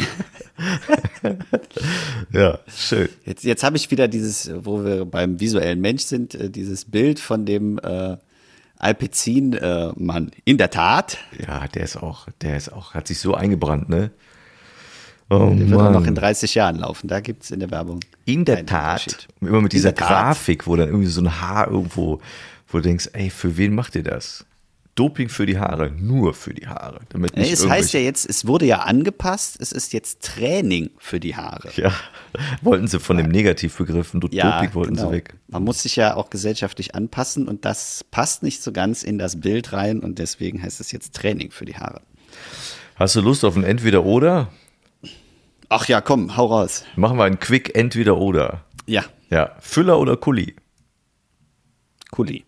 ja, schön. Jetzt, jetzt habe ich wieder dieses, wo wir beim visuellen Mensch sind, äh, dieses Bild von dem äh, Alpezin-Mann. In der Tat, Ja, der ist auch, der ist auch, hat sich so eingebrannt, ne? Oh der wird auch noch in Mann. 30 Jahren laufen. Da gibt es in der Werbung. In der Tat, immer mit dieser der. Grafik, wo dann irgendwie so ein Haar irgendwo, wo du denkst, ey, für wen macht ihr das? Doping für die Haare, nur für die Haare. Damit nicht es heißt ja jetzt, es wurde ja angepasst, es ist jetzt Training für die Haare. Ja, [LAUGHS] wollten sie von dem Negativbegriff und Ja, Doping wollten genau. sie weg. Man muss sich ja auch gesellschaftlich anpassen und das passt nicht so ganz in das Bild rein und deswegen heißt es jetzt Training für die Haare. Hast du Lust auf ein Entweder-Oder? Ach ja, komm, hau raus. Machen wir ein Quick Entweder-Oder. Ja, Ja, Füller oder Kuli? Kuli.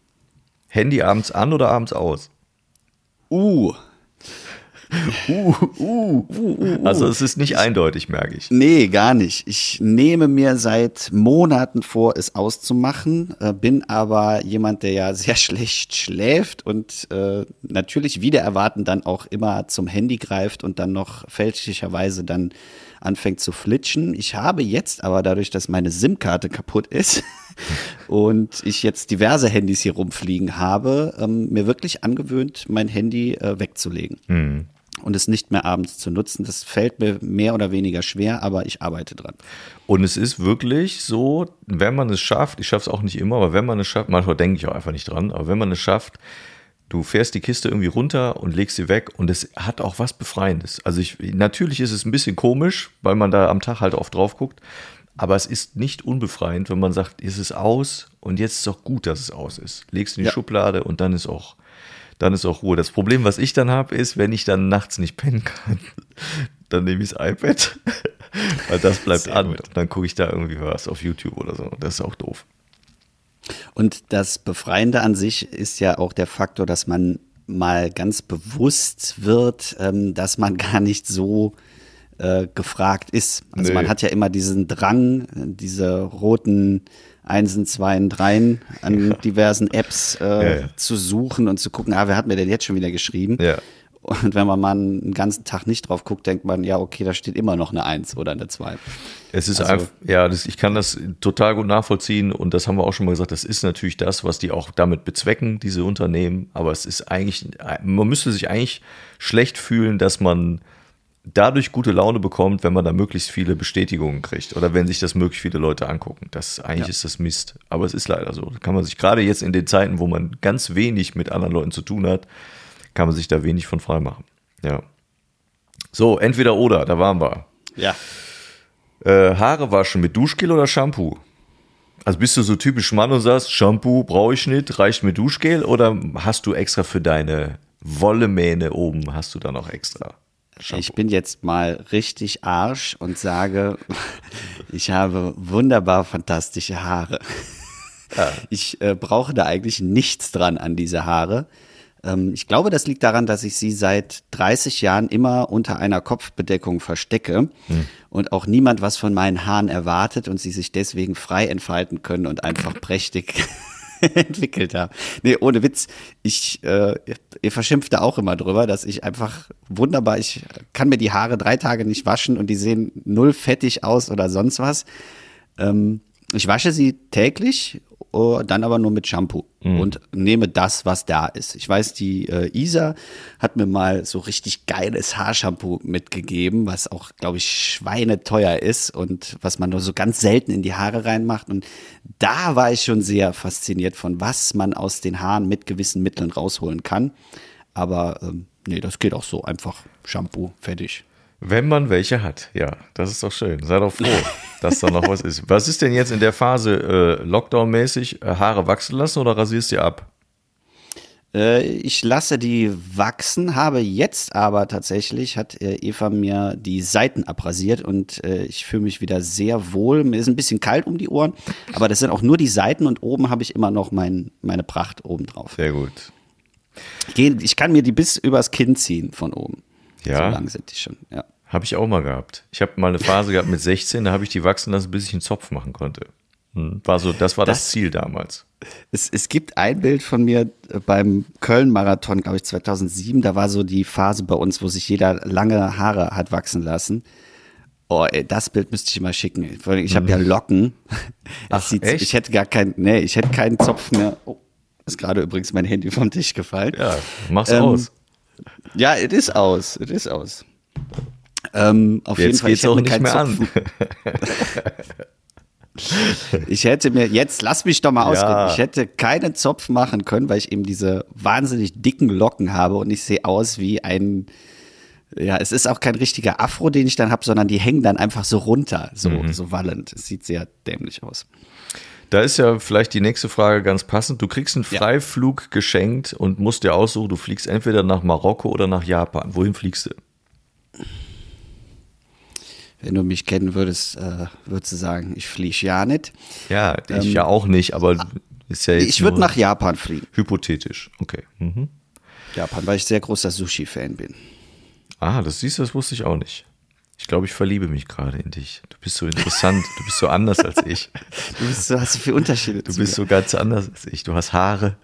Handy abends an oder abends aus? Uh, Also es ist nicht eindeutig, merke ich. nee, gar nicht. Ich nehme mir seit Monaten vor, es auszumachen, äh, bin aber jemand, der ja sehr [LAUGHS] schlecht schläft und äh, natürlich wieder erwarten dann auch immer zum Handy greift und dann noch fälschlicherweise dann anfängt zu flitschen. Ich habe jetzt aber dadurch, dass meine SIM-Karte kaputt ist [LAUGHS] und ich jetzt diverse Handys hier rumfliegen habe, ähm, mir wirklich angewöhnt, mein Handy äh, wegzulegen. Und es nicht mehr abends zu nutzen. Das fällt mir mehr oder weniger schwer, aber ich arbeite dran. Und es ist wirklich so, wenn man es schafft, ich schaffe es auch nicht immer, aber wenn man es schafft, manchmal denke ich auch einfach nicht dran, aber wenn man es schafft, du fährst die Kiste irgendwie runter und legst sie weg und es hat auch was Befreiendes. Also ich, natürlich ist es ein bisschen komisch, weil man da am Tag halt oft drauf guckt, aber es ist nicht unbefreiend, wenn man sagt, ist es aus und jetzt ist es auch gut, dass es aus ist. Legst in die Ja. Schublade und dann ist auch, dann ist auch Ruhe. Das Problem, was ich dann habe, ist, wenn ich dann nachts nicht pennen kann, [LAUGHS] dann nehme ich das iPad, [LAUGHS] weil das bleibt Sehr an gut. und dann gucke ich da irgendwie was auf YouTube oder so. Das ist auch doof. Und das Befreiende an sich ist ja auch der Faktor, dass man mal ganz bewusst wird, ähm, dass man [LAUGHS] gar nicht so äh, gefragt ist. Also Nee. man hat ja immer diesen Drang, diese roten Einsen, Zweien, Dreien an diversen Apps äh, Ja, ja. zu suchen und zu gucken, ah, wer hat mir denn jetzt schon wieder geschrieben? Und wenn man mal einen ganzen Tag nicht drauf guckt, denkt man, ja, okay, da steht immer noch eine Eins oder eine Zwei. Es ist Also- einfach, ja, das, ich kann das total gut nachvollziehen und das haben wir auch schon mal gesagt, das ist natürlich das, was die auch damit bezwecken, diese Unternehmen, aber es ist eigentlich, man müsste sich eigentlich schlecht fühlen, dass man dadurch gute Laune bekommt, wenn man da möglichst viele Bestätigungen kriegt oder wenn sich das möglichst viele Leute angucken. Das eigentlich Ja. ist das Mist, aber es ist leider so. Da kann man sich gerade jetzt in den Zeiten, wo man ganz wenig mit anderen Leuten zu tun hat, kann man sich da wenig von frei machen. Ja. So, entweder oder, da waren wir. Ja. Äh, Haare waschen mit Duschgel oder Shampoo? Also bist du so typisch Mann und sagst, Shampoo brauche ich nicht, reicht mir Duschgel oder hast du extra für deine Wollemähne oben, hast du da noch extra? Ich bin jetzt mal richtig Arsch und sage, [LAUGHS] ich habe wunderbar fantastische Haare. Ich äh, brauche da eigentlich nichts dran an diese Haare. Ähm, ich glaube, das liegt daran, dass ich sie seit 30 Jahren immer unter einer Kopfbedeckung verstecke und auch niemand was von meinen Haaren erwartet und sie sich deswegen frei entfalten können und einfach [LAUGHS] prächtig [LAUGHS] entwickelt habe. Nee, ohne Witz. Ich, äh, ihr verschimpft da auch immer drüber, dass ich einfach wunderbar, ich kann mir die Haare drei Tage nicht waschen und die sehen null fettig aus oder sonst was. Ähm, ich wasche sie täglich, oh, dann aber nur mit Shampoo und nehme das, was da ist. Ich weiß, die äh, Isa hat mir mal so richtig geiles Haarshampoo mitgegeben, was auch, glaube ich, schweineteuer ist und was man nur so ganz selten in die Haare reinmacht. Und da war ich schon sehr fasziniert von, was man aus den Haaren mit gewissen Mitteln rausholen kann. Aber ähm, nee, das geht auch so. Einfach Shampoo, fertig. Wenn man welche hat, ja, das ist doch schön. Sei doch froh, [LAUGHS] dass da noch was ist. Was ist denn jetzt in der Phase äh, Lockdown-mäßig? Äh, Haare wachsen lassen oder rasierst du ab? Äh, ich lasse die wachsen, habe jetzt aber tatsächlich, hat äh, Eva mir die Seiten abrasiert und äh, ich fühle mich wieder sehr wohl. Mir ist ein bisschen kalt um die Ohren, aber das sind auch nur die Seiten und oben habe ich immer noch mein, meine Pracht oben drauf. Sehr gut. Ich, kann mir die bis übers Kinn ziehen von oben. Ja. So lang sind die schon, ja. Habe ich auch mal gehabt. Ich habe mal eine Phase gehabt mit 16, da habe ich die wachsen lassen, bis ich einen Zopf machen konnte. Hm, War so, das war das, Das- Ziel damals. Es, es gibt ein Bild von mir äh, beim Köln-Marathon, glaube ich, 2007. Da war so die Phase bei uns, wo sich jeder lange Haare hat wachsen lassen. Oh, ey, das Bild müsste ich mal schicken. Ich habe ja Locken. Mhm. Ach, echt? Ich hätte gar keinen, nee, ich hätte keinen Zopf mehr. Oh, ist gerade übrigens mein Handy vom Tisch gefallen. Ja, mach's Ähm, aus. Ja, es ist aus, es ist aus. Ähm, auf jeden Jetzt Fall, geht's ich auch nicht keinen mehr Zopf an. [LAUGHS] Ich hätte mir, jetzt lass mich doch mal Ja. ausreden. Ich hätte keinen Zopf machen können, weil ich eben diese wahnsinnig dicken Locken habe und ich sehe aus wie ein, ja, es ist auch kein richtiger Afro, den ich dann habe, sondern die hängen dann einfach so runter, so, Mhm. so wallend. Es sieht sehr dämlich aus. Da ist ja vielleicht die nächste Frage ganz passend. Du kriegst einen Ja. Freiflug geschenkt und musst dir aussuchen, du fliegst entweder nach Marokko oder nach Japan. Wohin fliegst du? Wenn du mich kennen würdest, äh, würdest du sagen, ich fliege ja nicht. Ja, ich ja auch nicht, aber ist ja jetzt Ähm, Ich würde nach Japan fliegen. hypothetisch. Okay. Mhm. Japan, weil ich sehr großer Sushi-Fan bin. Ah, das siehst du, das wusste ich auch nicht. Ich glaube, ich verliebe mich gerade in dich. Du bist so interessant, du bist so anders als ich. [LAUGHS] Du bist, so- hast so viele Unterschiede. Du bist so ganz anders als ich. Du hast Haare.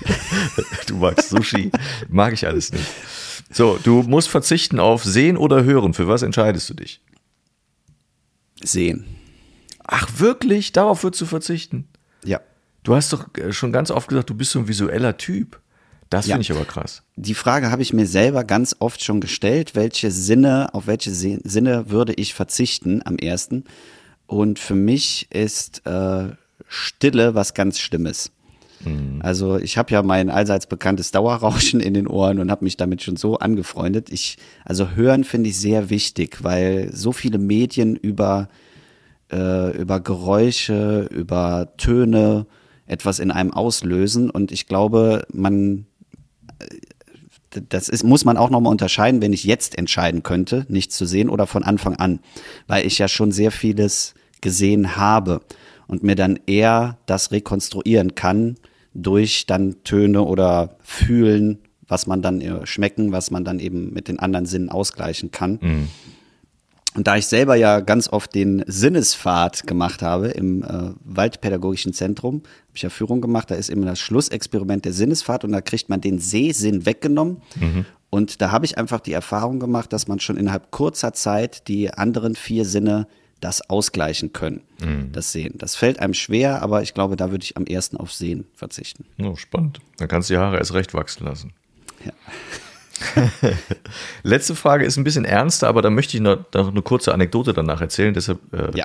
[LAUGHS] Du magst Sushi. Mag ich alles nicht. So, du musst verzichten auf Sehen oder Hören. Für was entscheidest du dich? sehen. Ach, wirklich? Darauf würdest du verzichten? Ja. Du hast doch äh, schon ganz oft gesagt, du bist so ein visueller Typ. Das Ja. finde ich aber krass. Die Frage habe ich mir selber ganz oft schon gestellt, welche Sinne, auf welche Sinne würde ich verzichten am ersten? Und für mich ist äh, Stille was ganz Schlimmes. Also ich habe ja mein allseits bekanntes Dauerrauschen in den Ohren und habe mich damit schon so angefreundet. Ich, also hören finde ich sehr wichtig, weil so viele Medien über äh, über Geräusche, über Töne etwas in einem auslösen und ich glaube, man das ist, muss man auch nochmal unterscheiden, wenn ich jetzt entscheiden könnte, nichts zu sehen oder von Anfang an, weil ich ja schon sehr vieles gesehen habe und mir dann eher das rekonstruieren kann durch dann Töne oder Fühlen, was man dann äh, schmecken, was man dann eben mit den anderen Sinnen ausgleichen kann. Und da ich selber ja ganz oft den Sinnespfad gemacht habe im äh, Waldpädagogischen Zentrum, habe ich ja Führung gemacht, da ist immer das Schlussexperiment der Sinnespfad und da kriegt man den Sehsinn weggenommen Und da habe ich einfach die Erfahrung gemacht, dass man schon innerhalb kurzer Zeit die anderen vier Sinne das ausgleichen können, das Sehen. Das fällt einem schwer, aber ich glaube, da würde ich am ersten auf Sehen verzichten. Oh, spannend. Dann kannst du die Haare erst recht wachsen lassen. Ja. [LAUGHS] Letzte Frage ist ein bisschen ernster, aber da möchte ich noch, noch eine kurze Anekdote danach erzählen. Deshalb äh, Ja.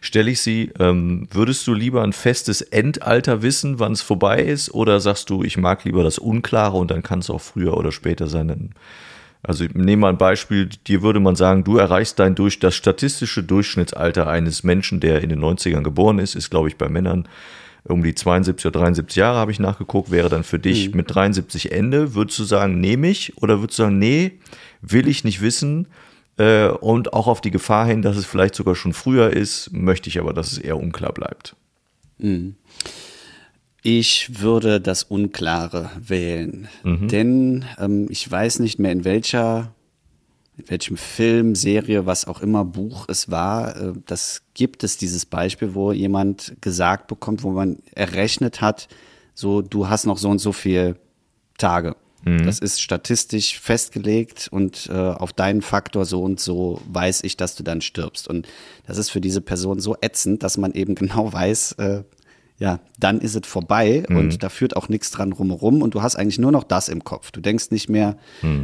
stelle ich sie. Ähm, würdest du lieber ein festes Endalter wissen, wann es vorbei ist, oder sagst du, ich mag lieber das Unklare und dann kann es auch früher oder später sein? Also ich nehme mal ein Beispiel. Dir würde man sagen, du erreichst dein durch das statistische Durchschnittsalter eines Menschen, der in den 90ern geboren ist, ist glaube ich bei Männern um die 72 oder 73 Jahre habe ich nachgeguckt, wäre dann für dich mit 73 Ende. Würdest du sagen, nehme ich? Oder würdest du sagen, nee, will ich nicht wissen? Äh, und auch auf die Gefahr hin, dass es vielleicht sogar schon früher ist, möchte ich aber, dass es eher unklar bleibt. Ich würde das Unklare wählen, denn ähm, ich weiß nicht mehr in welcher, welchem Film, Serie, was auch immer Buch es war. Äh, das gibt es dieses Beispiel, wo jemand gesagt bekommt, wo man errechnet hat, so du hast noch so und so viel Tage. Das ist statistisch festgelegt und äh, auf deinen Faktor so und so weiß ich, dass du dann stirbst. Und das ist für diese Person so ätzend, dass man eben [LAUGHS] genau weiß, äh, ja, dann ist es vorbei und da führt auch nichts dran rumherum und du hast eigentlich nur noch das im Kopf. Du denkst nicht mehr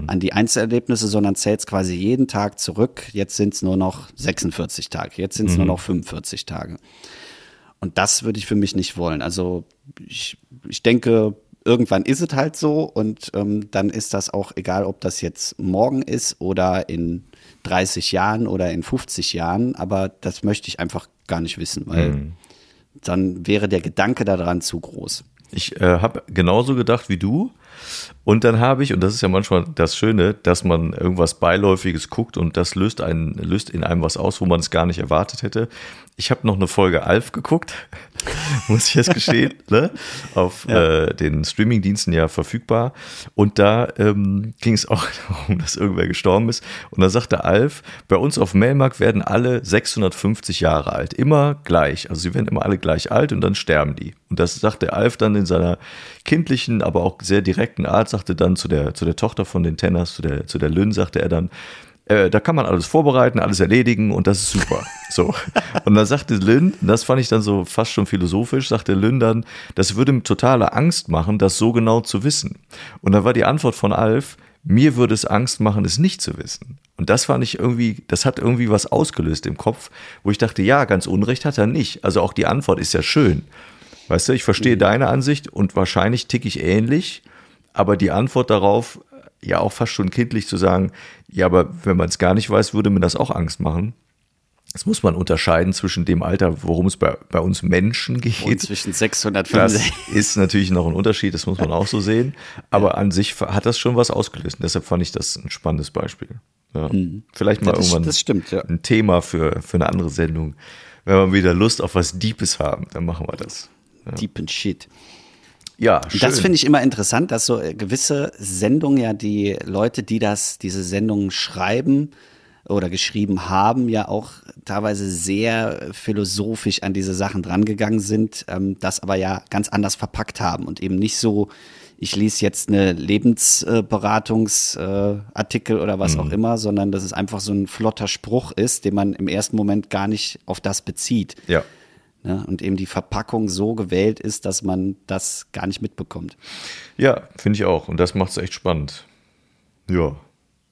an die Einzelerlebnisse, sondern zählst quasi jeden Tag zurück. Jetzt sind es nur noch 46 Tage, jetzt sind es nur noch 45 Tage. Und das würde ich für mich nicht wollen. Also ich, ich denke, irgendwann ist es halt so und ähm, dann ist das auch egal, ob das jetzt morgen ist oder in 30 Jahren oder in 50 Jahren, aber das möchte ich einfach gar nicht wissen, weil dann wäre der Gedanke daran zu groß. Ich äh, habe genauso gedacht wie du. Und dann habe ich, und das ist ja manchmal das Schöne, dass man irgendwas Beiläufiges guckt und das löst, einen, löst in einem was aus, wo man es gar nicht erwartet hätte. Ich habe noch eine Folge Alf geguckt, [LAUGHS] muss ich jetzt gestehen, [LAUGHS] ne? auf äh, den Streamingdiensten ja verfügbar. Und da ähm, ging es auch [LAUGHS] darum, dass irgendwer gestorben ist. Und da sagte Alf, bei uns auf Melmark werden alle 650 Jahre alt, immer gleich. Also sie werden immer alle gleich alt und dann sterben die. Und das sagte Alf dann in seiner kindlichen, aber auch sehr direkten Art, sagte dann zu der, zu der Tochter von den Tenners, zu der, zu der Lynn, sagte er dann, äh, da kann man alles vorbereiten, alles erledigen und das ist super. So. Und dann sagte Lynn, das fand ich dann so fast schon philosophisch, sagte Lynn dann, das würde ihm totale Angst machen, das so genau zu wissen. Und da war die Antwort von Alf, mir würde es Angst machen, es nicht zu wissen. Und das fand ich irgendwie, das hat irgendwie was ausgelöst im Kopf, wo ich dachte, ja, ganz Unrecht hat er nicht. Also auch die Antwort ist ja schön. Weißt du, ich verstehe deine Ansicht und wahrscheinlich tick ich ähnlich, aber die Antwort darauf, ja auch fast schon kindlich zu sagen, ja, aber wenn man es gar nicht weiß, würde mir das auch Angst machen. Das muss man unterscheiden zwischen dem Alter, worum es bei, bei uns Menschen Und geht. zwischen Das 665. ist natürlich noch ein Unterschied, das muss man auch so sehen. Aber an sich hat das schon was ausgelöst. Und deshalb fand ich das ein spannendes Beispiel. Ja. Vielleicht mal Mhm. Das- irgendwann das stimmt, ja. ein Thema für, für eine andere Sendung. Wenn wir wieder Lust auf was Deepes haben, dann machen wir das. Deep and shit. Ja, schön. Das finde ich immer interessant, dass so äh, gewisse Sendungen ja die Leute, die das, diese Sendungen schreiben oder geschrieben haben, ja auch teilweise sehr philosophisch an diese Sachen drangegangen sind, ähm, das aber ja ganz anders verpackt haben und eben nicht so, ich lese jetzt eine Lebensberatungsartikel äh, oder was auch immer, sondern dass es einfach so ein flotter Spruch ist, den man im ersten Moment gar nicht auf das bezieht. ja. Ne? Und eben die Verpackung so gewählt ist, dass man das gar nicht mitbekommt. Ja, finde ich auch. Und das macht es echt spannend. Ja.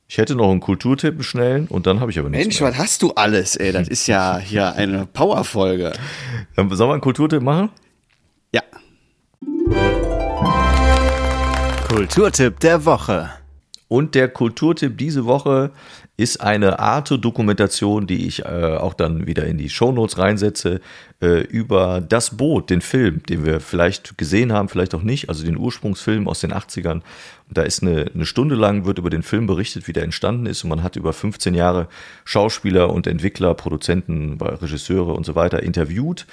Ich hätte noch einen Kulturtipp schnellen und dann habe ich aber nichts Mensch, mehr. was hast du alles, ey? Das ist ja [LAUGHS] hier eine Powerfolge. Dann Sollen wir einen Kulturtipp machen? Ja. Kulturtipp der Woche. Und der Kulturtipp diese Woche ist eine Arte-Dokumentation, die ich äh, auch dann wieder in die Shownotes reinsetze, äh, über Das Boot, den Film, den wir vielleicht gesehen haben, vielleicht auch nicht, also den Ursprungsfilm aus den 80ern. Und da ist eine, eine Stunde lang, wird über den Film berichtet, wie der entstanden ist. Und man hat über 15 Jahre Schauspieler und Entwickler, Produzenten, Regisseure und so weiter interviewt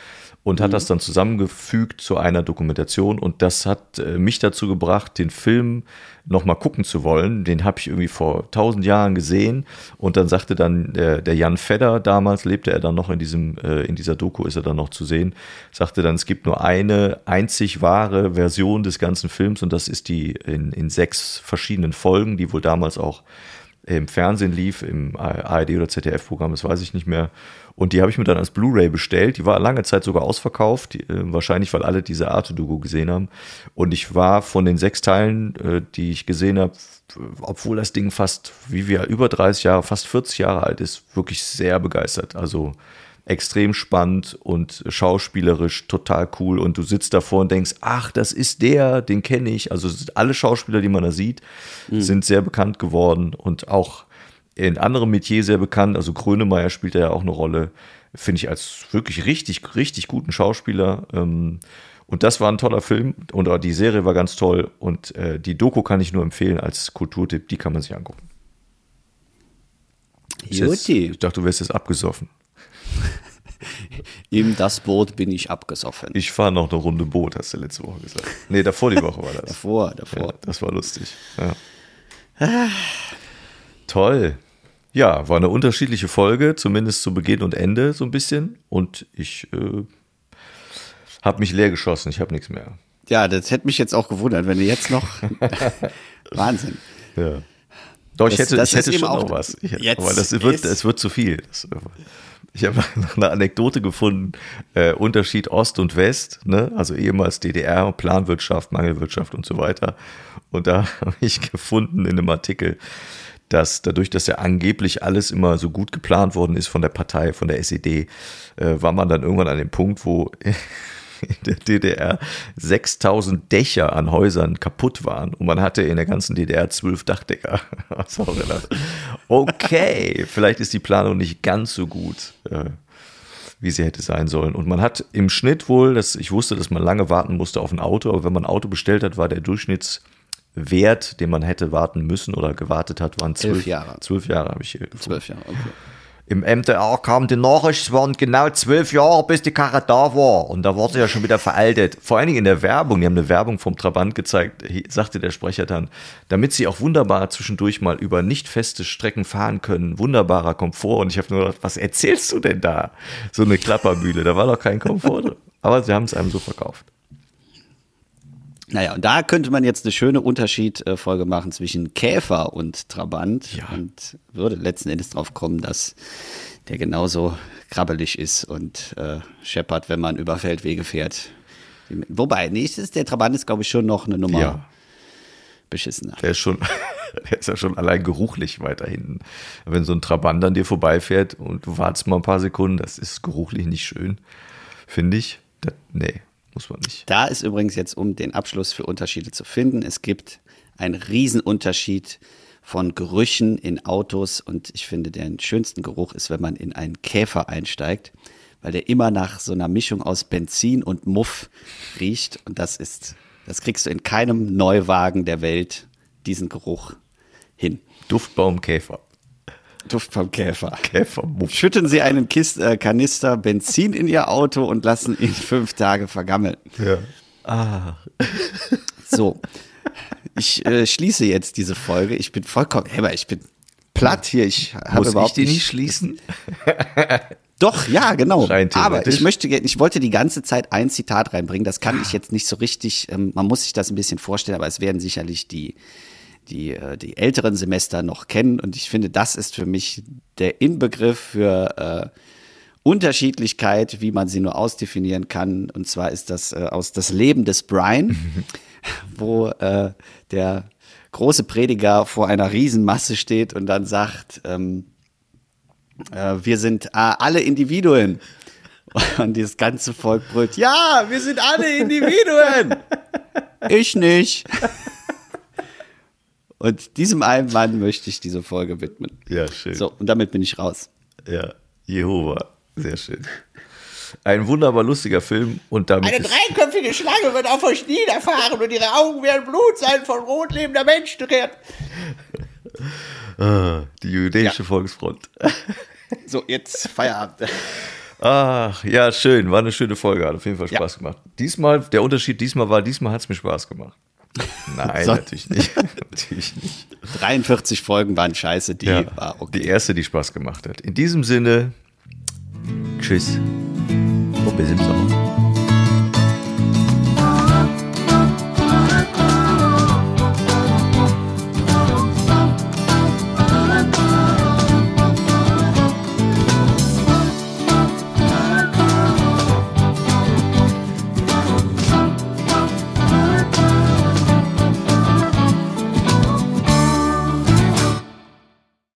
und hat das dann zusammengefügt zu einer Dokumentation und das hat äh, mich dazu gebracht, den Film nochmal gucken zu wollen. Den habe ich irgendwie vor tausend Jahren gesehen Und dann sagte dann der, der Jan Fedder, damals lebte er dann noch in diesem, äh, in dieser Doku ist er dann noch zu sehen, sagte dann, es gibt nur eine einzig wahre Version des ganzen Films und das ist die in, in sechs verschiedenen Folgen, die wohl damals auch im Fernsehen lief, im ARD oder ZDF-Programm, das weiß ich nicht mehr. Und die habe ich mir dann als Blu-ray bestellt. Die war lange Zeit sogar ausverkauft, die, äh, wahrscheinlich weil alle diese Arte-Doku gesehen haben. Und ich war von den sechs Teilen, äh, die ich gesehen habe, obwohl das Ding fast, wie wir, über 30 Jahre, fast 40 Jahre alt ist, wirklich sehr begeistert. Also extrem spannend und schauspielerisch total cool. Und du sitzt davor und denkst, ach, das ist der, den kenne ich. Also alle Schauspieler, die man da sieht, mhm. sind sehr bekannt geworden und auch in anderem Metier sehr bekannt. Also Grönemeyer spielt da ja auch eine Rolle, finde ich als wirklich richtig, richtig guten Schauspieler. Ähm, und das war ein toller Film und auch die Serie war ganz toll. Und äh, die Doku kann ich nur empfehlen als Kulturtipp, die kann man sich angucken. Jutti. Ich dachte, du wärst jetzt abgesoffen. [LAUGHS] In das Boot bin ich abgesoffen. Ich fahre noch eine Runde Boot, hast du letzte Woche gesagt. Nee, davor die Woche war das. [LAUGHS] davor, davor. Ja, das war lustig. Ja. Toll. Ja, war eine unterschiedliche Folge, zumindest zu Beginn und Ende so ein bisschen. Und ich äh, habe mich leer geschossen, ich habe nichts mehr. Ja, das hätte mich jetzt auch gewundert, wenn du jetzt noch. [LAUGHS] Wahnsinn. Ja. Doch, ich das, hätte, das ich hätte schon noch was. Ich, jetzt aber das wird, es wird zu viel. Das, ich habe [LAUGHS] noch eine Anekdote gefunden, äh, Unterschied Ost und West, ne? also ehemals DDR, Planwirtschaft, Mangelwirtschaft und so weiter. Und da [LAUGHS] habe ich gefunden in einem Artikel, dass dadurch, dass ja angeblich alles immer so gut geplant worden ist von der Partei, von der SED, äh, war man dann irgendwann an dem Punkt, wo [LAUGHS] in der DDR 6000 Dächer an Häusern kaputt waren und man hatte in der ganzen DDR zwölf Dachdecker. [LAUGHS] okay, vielleicht ist die Planung nicht ganz so gut, äh, wie sie hätte sein sollen. Und man hat im Schnitt wohl, das, ich wusste, dass man lange warten musste auf ein Auto, aber wenn man ein Auto bestellt hat, war der Durchschnittswert, den man hätte warten müssen oder gewartet hat, waren zwölf Jahre. Zwölf Jahre habe ich hier gefunden. Zwölf Jahre, okay im MDR kam die Nachricht, es waren genau zwölf Jahre, bis die Karre da war. Und da war sie ja schon wieder veraltet. Vor allen Dingen in der Werbung, die haben eine Werbung vom Trabant gezeigt, sagte der Sprecher dann, damit sie auch wunderbar zwischendurch mal über nicht feste Strecken fahren können. Wunderbarer Komfort. Und ich habe nur gedacht, was erzählst du denn da? So eine Klappermühle, da war doch kein Komfort. Aber sie haben es einem so verkauft. Naja, und da könnte man jetzt eine schöne Unterschiedfolge machen zwischen Käfer und Trabant ja. und würde letzten Endes drauf kommen, dass der genauso krabbelig ist und äh, scheppert, wenn man über Feldwege fährt. Wobei, nächstes, der Trabant ist, glaube ich, schon noch eine Nummer ja. beschissener. Der ist schon, [LAUGHS] der ist ja schon allein geruchlich weiter hinten. Wenn so ein Trabant an dir vorbeifährt und du wartest mal ein paar Sekunden, das ist geruchlich nicht schön, finde ich. Das, nee, muss man nicht. Da ist übrigens jetzt, um den Abschluss für Unterschiede zu finden, es gibt einen Riesenunterschied von Gerüchen in Autos und ich finde, der schönsten Geruch ist, wenn man in einen Käfer einsteigt, weil der immer nach so einer Mischung aus Benzin und Muff riecht und das ist, das kriegst du in keinem Neuwagen der Welt, diesen Geruch hin. Duftbaumkäfer. Duft vom Käfer. Käfer. Schütten Sie einen Kist, äh, Kanister Benzin in Ihr Auto und lassen ihn [LAUGHS] fünf Tage vergammeln. Ja. Ah. So. Ich äh, schließe jetzt diese Folge. Ich bin vollkommen, hey, ich bin platt hier. Ich habe überhaupt ich die nicht schließen? [LAUGHS] Doch, ja, genau. Aber ich möchte, ich wollte die ganze Zeit ein Zitat reinbringen. Das kann ich jetzt nicht so richtig. Ähm, man muss sich das ein bisschen vorstellen, aber es werden sicherlich die die, äh, die älteren Semester noch kennen. Und ich finde, das ist für mich der Inbegriff für äh, Unterschiedlichkeit, wie man sie nur ausdefinieren kann. Und zwar ist das äh, aus das Leben des Brian, [LAUGHS] wo äh, der große Prediger vor einer Riesenmasse steht und dann sagt, ähm, äh, wir sind äh, alle Individuen. [LAUGHS] Und dieses ganze Volk brüllt, ja, wir sind alle Individuen. [LAUGHS] ich nicht. Und diesem einen Mann möchte ich diese Folge widmen. Ja, schön. So, und damit bin ich raus. Ja, Jehova. Sehr schön. Ein wunderbar lustiger Film und damit. Eine dreiköpfige Schlange wird auf euch niederfahren und ihre Augen werden Blut sein von rot lebender Menschen ah, die jüdische ja. Volksfront. [LAUGHS] So, jetzt Feierabend. Ach, ja, schön. War eine schöne Folge. Hat auf jeden Fall Spaß ja. gemacht. Diesmal, der Unterschied diesmal war, diesmal hat es mir Spaß gemacht. Nein, So- natürlich nicht. [LAUGHS] natürlich nicht. 43 Folgen waren scheiße, die Ja, war okay. Die erste, die Spaß gemacht hat. In diesem Sinne, tschüss und bis im Sommer.